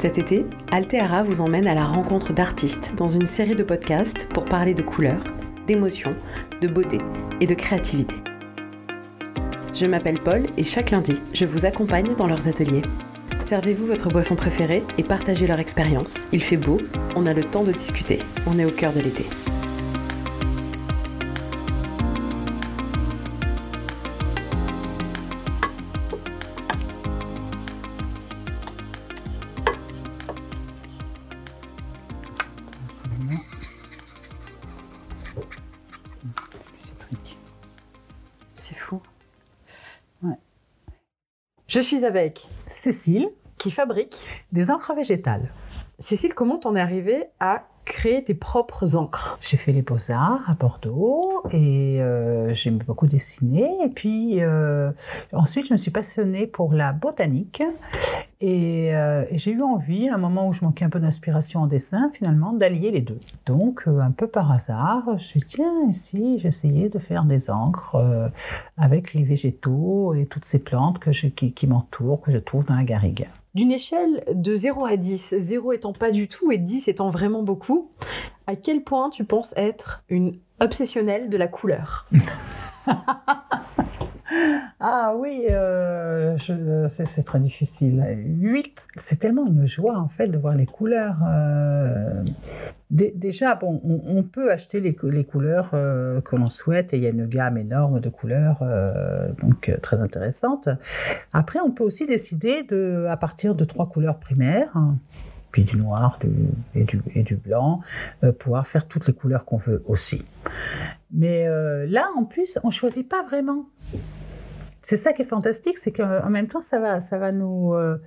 Cet été, Alteara vous emmène à la rencontre d'artistes dans une série de podcasts pour parler de couleurs, d'émotions, de beauté et de créativité. Je m'appelle Paul et chaque lundi, je vous accompagne dans leurs ateliers. Servez-vous votre boisson préférée et partagez leur expérience. Il fait beau, on a le temps de discuter, on est au cœur de l'été. Je suis avec Cécile, qui fabrique des encres végétales. Cécile, comment t'en es arrivée à créer tes propres encres? J'ai fait les beaux-arts à Bordeaux et euh, j'ai beaucoup dessiné. Et puis euh, ensuite, je me suis passionnée pour la botanique et, euh, et j'ai eu envie, à un moment où je manquais un peu d'inspiration en dessin, finalement, d'allier les deux. Donc, euh, un peu par hasard, je me suis dit, tiens, ici, j'essayais de faire des encres euh, avec les végétaux et toutes ces plantes que je, qui, qui m'entourent, que je trouve dans la garrigue. D'une échelle de 0 à 10, 0 étant pas du tout et 10 étant vraiment beaucoup, à quel point tu penses être une obsessionnelle de la couleur? Ah oui, euh, je- c'est très difficile. 8, c'est tellement une joie en fait de voir les couleurs. euh, dé- déjà, bon, on, peut acheter les, cou- les couleurs euh, que l'on souhaite et il y a une gamme énorme de couleurs euh, donc euh, très intéressante. Après, on peut aussi décider de, à partir de trois couleurs primaires. hein, puis du noir et, du, blanc, euh, pouvoir faire toutes les couleurs qu'on veut aussi. Mais euh, là, en plus, on choisit pas vraiment. C'est ça qui est fantastique, c'est qu'en même temps, ça va, ça va nous. euh,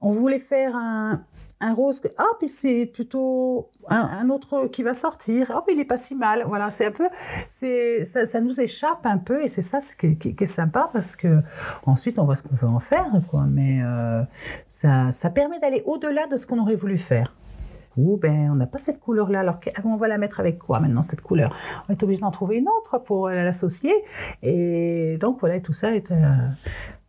on voulait faire un, un rose, ah, c'est plutôt un, autre qui va sortir. Ah, puis il est pas si mal. Voilà, c'est un peu, ça, nous échappe un peu, et c'est ça qui est sympa parce que ensuite on voit ce qu'on veut en faire, quoi. Mais euh, ça, ça permet d'aller au-delà de ce qu'on aurait voulu faire. Ou ben on n'a pas cette couleur-là, alors que- on va la mettre avec quoi maintenant cette couleur? On est obligé d'en trouver une autre pour euh, l'associer, et donc voilà, et tout ça est euh,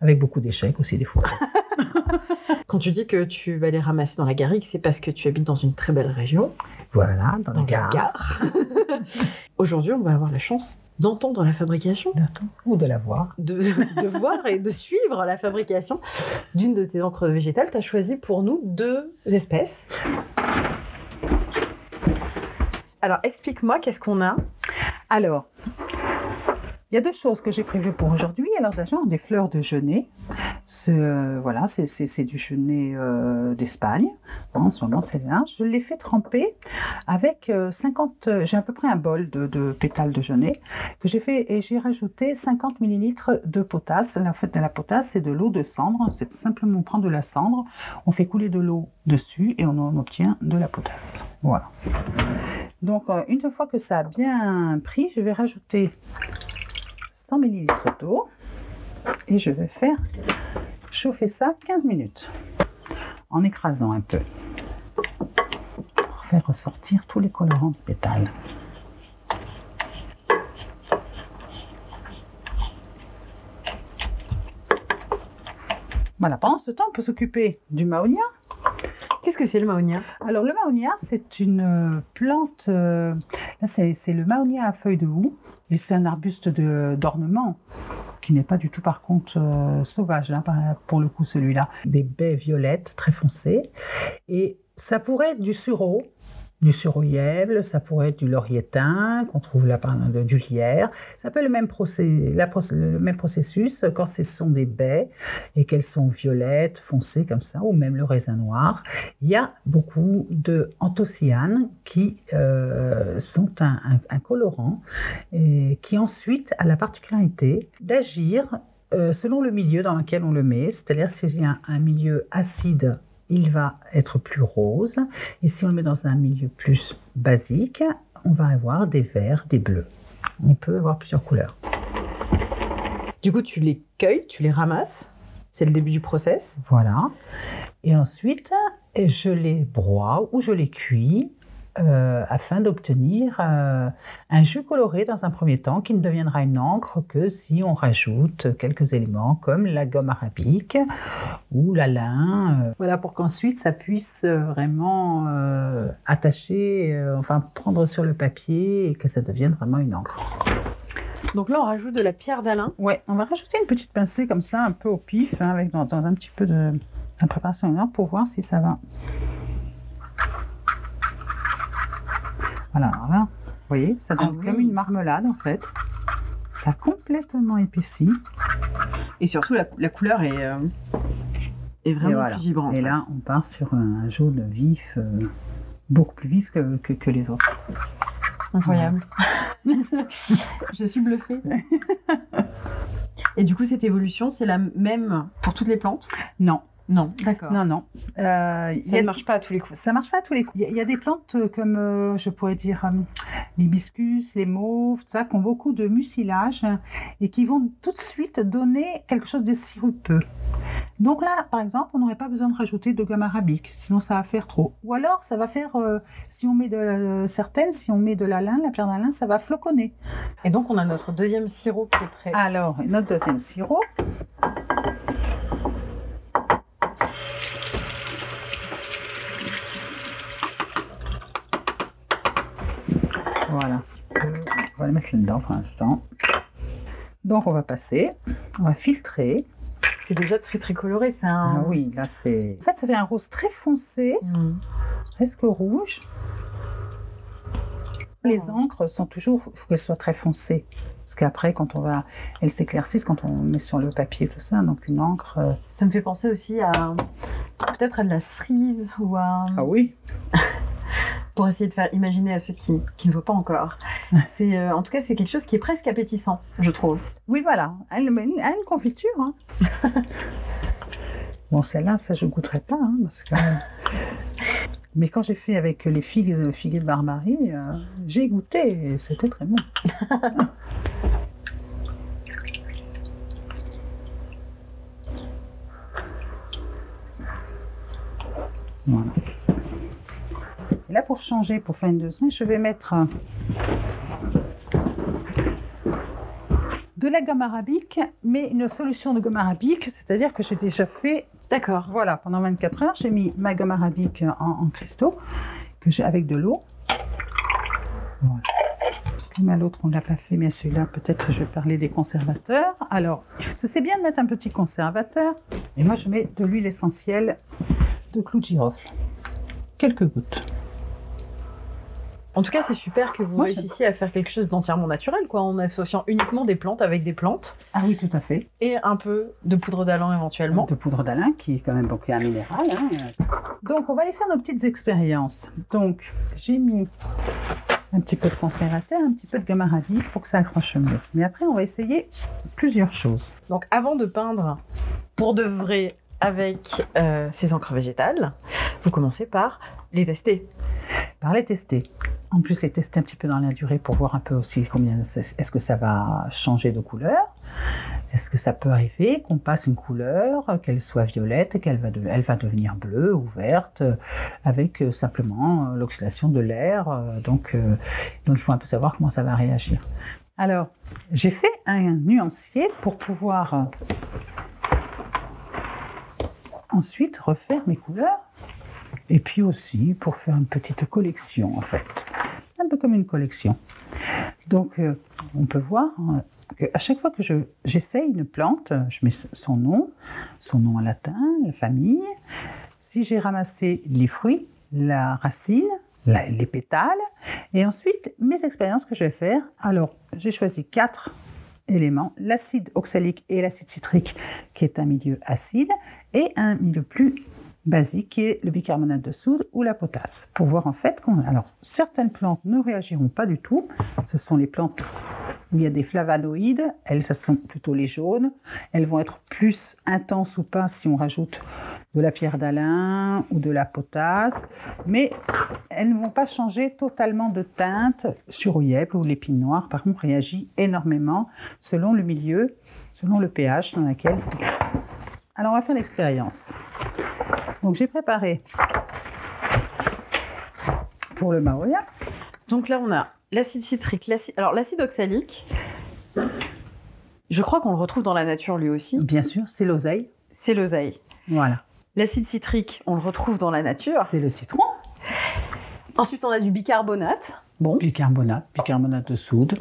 avec beaucoup d'échecs aussi des fois. Quand tu dis que tu vas les ramasser dans la garrigue, c'est parce que tu habites dans une très belle région, Voilà, dans, dans la gare. gare. Aujourd'hui, on va avoir la chance d'entendre la fabrication, ou de la voir. de, de voir et de suivre la fabrication d'une de tes encres végétales. Tu as choisi pour nous deux espèces. Alors, explique-moi, qu'est-ce qu'on a Alors, il y a deux choses que j'ai prévues pour aujourd'hui. Alors déjà, des fleurs de genêt. Ce, euh, voilà, c'est- c'est c'est du genêt euh, d'Espagne. Bon, en ce moment, c'est là. Je l'ai fait tremper avec euh, 50... euh, J'ai à peu près un bol de, de pétales de genêt que j'ai fait et j'ai rajouté 50 millilitres de potasse. En fait, de la potasse, c'est de l'eau de cendre. C'est simplement prendre de la cendre, on fait couler de l'eau dessus et on en obtient de la potasse. Voilà. Donc, une fois que ça a bien pris, je vais rajouter 100 ml d'eau et je vais faire chauffer ça 15 minutes en écrasant un peu pour faire ressortir tous les colorants du pétale. Voilà, pendant ce temps, on peut s'occuper du mahonia. Qu'est-ce que c'est le mahonia? Alors le mahonia, c'est une euh, plante. euh, là, c'est le mahonia à feuilles de houx, et c'est un arbuste de- d'ornement qui n'est pas du tout, par contre, euh, sauvage. Là, par- pour le coup, celui-là, des baies violettes très foncées, et ça pourrait être du sureau. Du sureauièble, ça pourrait être du laurier-thym, qu'on trouve là par exemple, du lierre. Ça peut être le même, le même processus quand ce sont des baies et qu'elles sont violettes, foncées comme ça, ou même le raisin noir. Il y a beaucoup de anthocyanes qui euh, sont un, colorant et qui ensuite a la particularité d'agir euh, selon le milieu dans lequel on le met. C'est-à-dire y a un, un milieu acide, il va être plus rose. Et si on le met dans un milieu plus basique, on va avoir des verts, des bleus. On peut avoir plusieurs couleurs. Du coup, tu les cueilles, tu les ramasses. C'est le début du process. Voilà. Et ensuite, je les broie ou je les cuis euh, afin d'obtenir euh, un jus coloré dans un premier temps qui ne deviendra une encre que si on rajoute quelques éléments comme la gomme arabique ou la lin. euh, voilà, pour qu'ensuite ça puisse vraiment attacher, enfin prendre sur le papier et que ça devienne vraiment une encre. Donc là, on rajoute de la pierre d'Alain. Ouais, on va rajouter une petite pincée comme ça, un peu au pif, hein, avec dans, dans un petit peu de la préparation énorme pour voir si ça va. Voilà, alors là, vous voyez, ça donne Ah oui. comme une marmelade en fait. Ça a complètement épaissi. Et surtout, la, la couleur est, euh, est vraiment et voilà. plus vibrante. Et là, on part sur un jaune vif, euh, beaucoup plus vif que, que, que les autres. Incroyable. Je suis bluffée. Et du coup, cette évolution, c'est la même pour toutes les plantes? Non, Non, d'accord. non, non. Euh, Ça ne marche pas à tous les coups. Ça marche pas à tous les coups. Il y a- il y, a des plantes euh, comme, euh, je pourrais dire, euh, l'hibiscus, les mauves, tout ça, qui ont beaucoup de mucilage et qui vont tout de suite donner quelque chose de sirupeux. Donc là, par exemple, on n'aurait pas besoin de rajouter de gamme arabique, sinon ça va faire trop. Ou alors, ça va faire, euh, si on met de euh, certaines, si on met de la lin, la pierre d'Alain, ça va floconner. Et donc, on a notre deuxième sirop qui est prêt. Alors, notre deuxième sirop. Voilà. On va le mettre là-dedans pour l'instant. Donc, on va passer. On va filtrer. C'est déjà très très coloré. C'est Ah un. oui, là, c'est... En fait, ça fait un rose très foncé, Mm. presque rouge. Les encres sont toujours, il faut qu'elles soient très foncées. Parce qu'après, quand on va, elles s'éclaircissent quand on met sur le papier, tout ça. Donc, une encre... euh, Ça me fait penser aussi à peut-être à de la cerise ou à Ah oui pour essayer de faire imaginer à ceux qui, qui ne voient pas encore. C'est euh, en tout cas c'est quelque chose qui est presque appétissant, je trouve. Oui, voilà. Elle, une, a une confiture. hein. bon, celle-là, ça, je goûterai pas. hein, parce que... Mais quand j'ai fait avec les figues, figues de Barbarie, euh, j'ai goûté et c'était très bon. voilà. Pour changer, pour faire une deuxième, je vais mettre euh, de la gomme arabique, mais une solution de gomme arabique, c'est-à-dire que j'ai déjà fait, D'accord. voilà, pendant 24 heures, j'ai mis ma gomme arabique en, en cristaux, que j'ai avec de l'eau. Voilà. Comme à l'autre, on ne l'a pas fait, mais celui-là, peut-être je vais parler des conservateurs. Alors, c'est bien de mettre un petit conservateur, et moi je mets de l'huile essentielle de clou de girofle. Quelques gouttes. En tout cas, c'est super que vous Moi, réussissiez à faire quelque chose d'entièrement naturel, quoi, en associant uniquement des plantes avec des plantes Ah oui, tout à fait. et un peu de poudre d'allant éventuellement. de poudre d'Alain, qui est quand même donc un minéral. hein. Donc, on va aller faire nos petites expériences. Donc, j'ai mis un petit peu de conservateur, un petit peu de gamme arabique pour que ça accroche mieux. Mais après, on va essayer plusieurs choses. Donc, avant de peindre pour de vrai avec euh, ces encres végétales, vous commencez par les tester. Par les tester. En plus, les tester un petit peu dans la durée pour voir un peu aussi combien est-ce que ça va changer de couleur. Est-ce que ça peut arriver qu'on passe une couleur, qu'elle soit violette et qu'elle va, elle va devenir bleue ou verte euh, avec euh, simplement euh, l'oxydation de l'air. donc, donc, il faut un peu savoir comment ça va réagir. Alors, j'ai fait un nuancier pour pouvoir ensuite refaire mes couleurs. Et puis aussi pour faire une petite collection en fait. Comme une collection. Donc euh, on peut voir euh, qu'à chaque fois que je, j'essaie une plante, je mets son nom, son nom en latin, la famille. Si j'ai ramassé les fruits, la racine, les pétales, et ensuite mes expériences que je vais faire. Alors j'ai choisi quatre éléments, l'acide oxalique et l'acide citrique, qui est un milieu acide, et un milieu plus basique, qui est le bicarbonate de soude ou la potasse, pour voir en fait. Alors, certaines plantes ne réagiront pas du tout, ce sont les plantes où il y a des flavonoïdes, elles, ce sont plutôt les jaunes, elles vont être plus intenses ou pas si on rajoute de la pierre d'Alain ou de la potasse, mais elles ne vont pas changer totalement de teinte. Sur Oyep ou l'épine noire, par contre, réagit énormément selon le milieu, selon le pH dans lequel. Alors, on va faire l'expérience. Donc, j'ai préparé pour le maoya. Donc là, on a l'acide citrique, l'acide... Alors l'acide oxalique, je crois qu'on le retrouve dans la nature lui aussi. Bien sûr, c'est l'oseille. C'est l'oseille. Voilà. L'acide citrique, on le retrouve dans la nature. C'est le citron. Ensuite, on a du bicarbonate. Bon, Bicarbonate, bicarbonate de soude.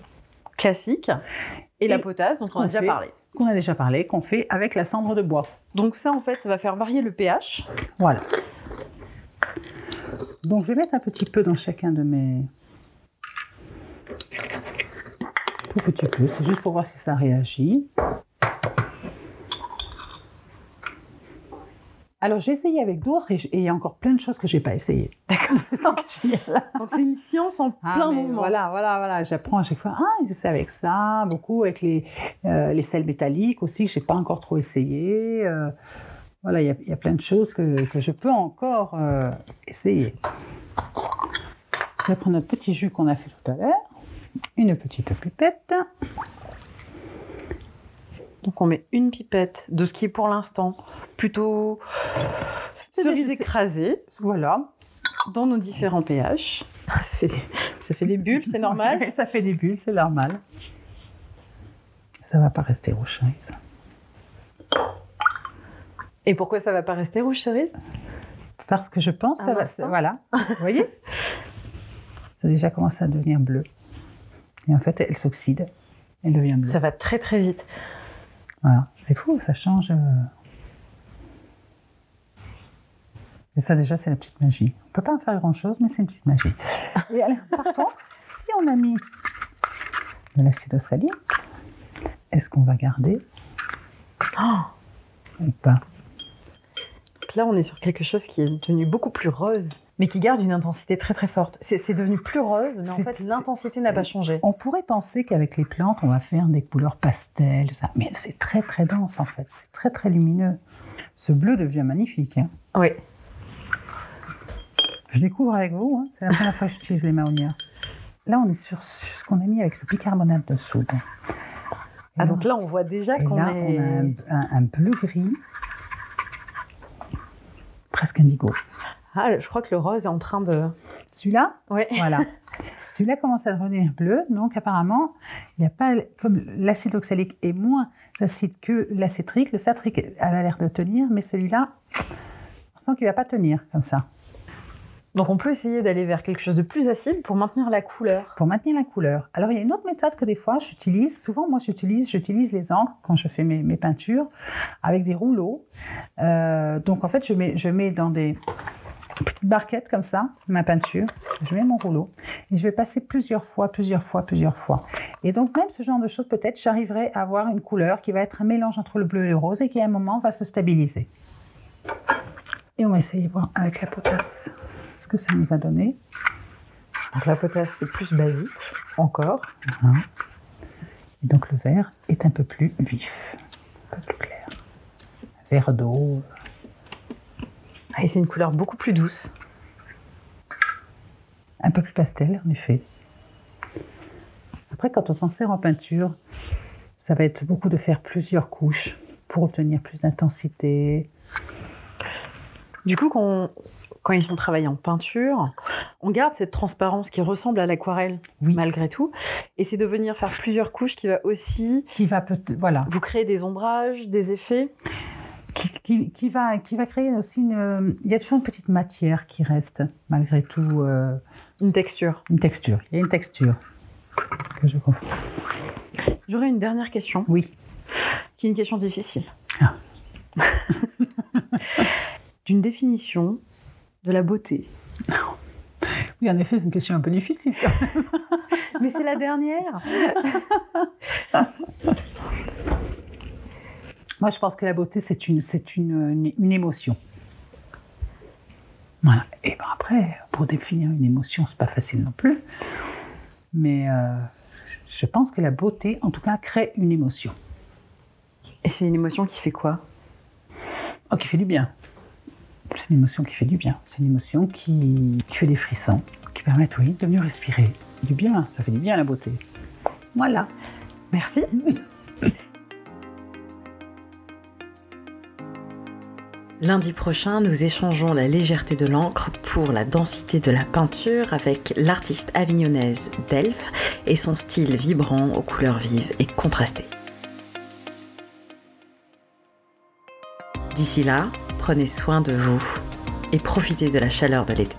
classique. Et, la potasse, dont on a déjà parlé. Qu'on a déjà parlé, qu'on fait avec la cendre de bois. Donc ça, en fait, ça va faire varier le pH. Voilà. Donc je vais mettre un petit peu dans chacun de mes... Tout petit peu, c'est juste pour voir si ça réagit. Alors j'ai essayé avec d'autres et il y a encore plein de choses que j'ai pas essayées. D'accord. C'est ça qui est génial. Donc c'est une science en Ah, plein mouvement. Voilà, voilà, voilà. J'apprends à chaque fois. Ah, c'est avec ça, beaucoup avec les, euh, les sels métalliques aussi que j'ai pas encore trop essayé. Euh, voilà, il y, a- il y a plein de choses que, que je peux encore euh, essayer. Je vais prendre notre petit jus qu'on a fait tout à l'heure. Une petite pipette. Donc on met une pipette de ce qui est pour l'instant plutôt cerise écrasée Voilà. dans nos différents pH. Ça fait des, ça fait des bulles, c'est normal. Ouais, ça fait des bulles, c'est normal. Ça va pas rester rouge, ça. Et pourquoi ça va pas rester rouge cerise Parce que je pense, ça va, voilà, vous voyez? Ça a déjà commencé à devenir bleu. Et en fait, elle s'oxyde, elle devient bleue. Ça va très très vite. Voilà, c'est fou, ça change. euh. Et ça, déjà, c'est la petite magie. On peut pas en faire grand-chose, mais c'est une petite magie. Et alors, par contre, si on a mis de l'acide oxalique, est-ce qu'on va garder Oh ou pas? Là, on est sur quelque chose qui est devenu beaucoup plus rose, mais qui garde une intensité très très forte. C'est devenu plus rose, mais en fait, l'intensité n'a pas changé. On pourrait penser qu'avec les plantes, on va faire des couleurs pastel, ça. mais c'est très très dense en fait, c'est très très lumineux. Ce bleu devient magnifique. hein. Oui. Je découvre avec vous, hein, c'est la première fois que j'utilise les maonias. Là, on est sur ce qu'on a mis avec le bicarbonate de soude. Et Ah, donc là, on voit déjà qu'on est... on a un, un- un bleu gris, presque indigo. Ah, je crois que le rose est en train de... Celui-là, Oui. Voilà. Celui-là commence à devenir bleu, donc apparemment, il n'y a pas, comme l'acide oxalique est moins acide que l'acitrique, le citrique a l'air de tenir, mais celui-là, on sent qu'il va pas tenir comme ça. Donc on peut essayer d'aller vers quelque chose de plus acide pour maintenir la couleur. Pour maintenir la couleur. Alors, il y a une autre méthode que des fois j'utilise. Souvent, moi, j'utilise, j'utilise les encres quand je fais mes, mes peintures avec des rouleaux. Euh, donc, en fait, je mets, je mets dans des petites barquettes comme ça ma peinture. Je mets mon rouleau et je vais passer plusieurs fois, plusieurs fois, plusieurs fois. Et donc, même ce genre de choses, peut-être, j'arriverai à avoir une couleur qui va être un mélange entre le bleu et le rose et qui, à un moment, va se stabiliser. Et on va essayer de voir avec la potasse ce que ça nous a donné. Donc la potasse, c'est plus basique, encore. Et donc le vert est un peu plus vif, un peu plus clair. Vert d'eau. Ah, Et c'est une couleur beaucoup plus douce. un peu plus pastel, en effet. Après, quand on s'en sert en peinture, ça va être beaucoup de faire plusieurs couches pour obtenir plus d'intensité. Du coup, quand, quand ils sont travaillés en peinture, on garde cette transparence qui ressemble à l'aquarelle, Oui. malgré tout. Et c'est de venir faire plusieurs couches qui va aussi Qui va peut voilà, vous créer des ombrages, des effets. Qui, qui- qui va, qui va créer aussi une. Il y a toujours une petite matière qui reste, malgré tout, euh, Une texture. une texture. Il y a une texture que je confonds. J'aurais une dernière question, Oui. qui est une question difficile. Ah. D'une définition de la beauté. Oui, en effet, c'est une question un peu difficile. Mais c'est la dernière. Moi, je pense que la beauté, c'est une, c'est une, une, une émotion. Voilà. Et ben après, pour définir une émotion, c'est pas facile non plus. Mais euh, je pense que la beauté, en tout cas, crée une émotion. Et c'est une émotion qui fait quoi? Oh, qui fait du bien. C'est une émotion qui fait du bien. C'est une émotion qui, qui fait des frissons, qui permettent, oui, de mieux respirer. Du bien, ça fait du bien la beauté. Voilà. Merci. Lundi prochain, nous échangeons la légèreté de l'encre pour la densité de la peinture avec l'artiste avignonnaise Delphes et son style vibrant aux couleurs vives et contrastées. D'ici là, prenez soin de vous et profitez de la chaleur de l'été.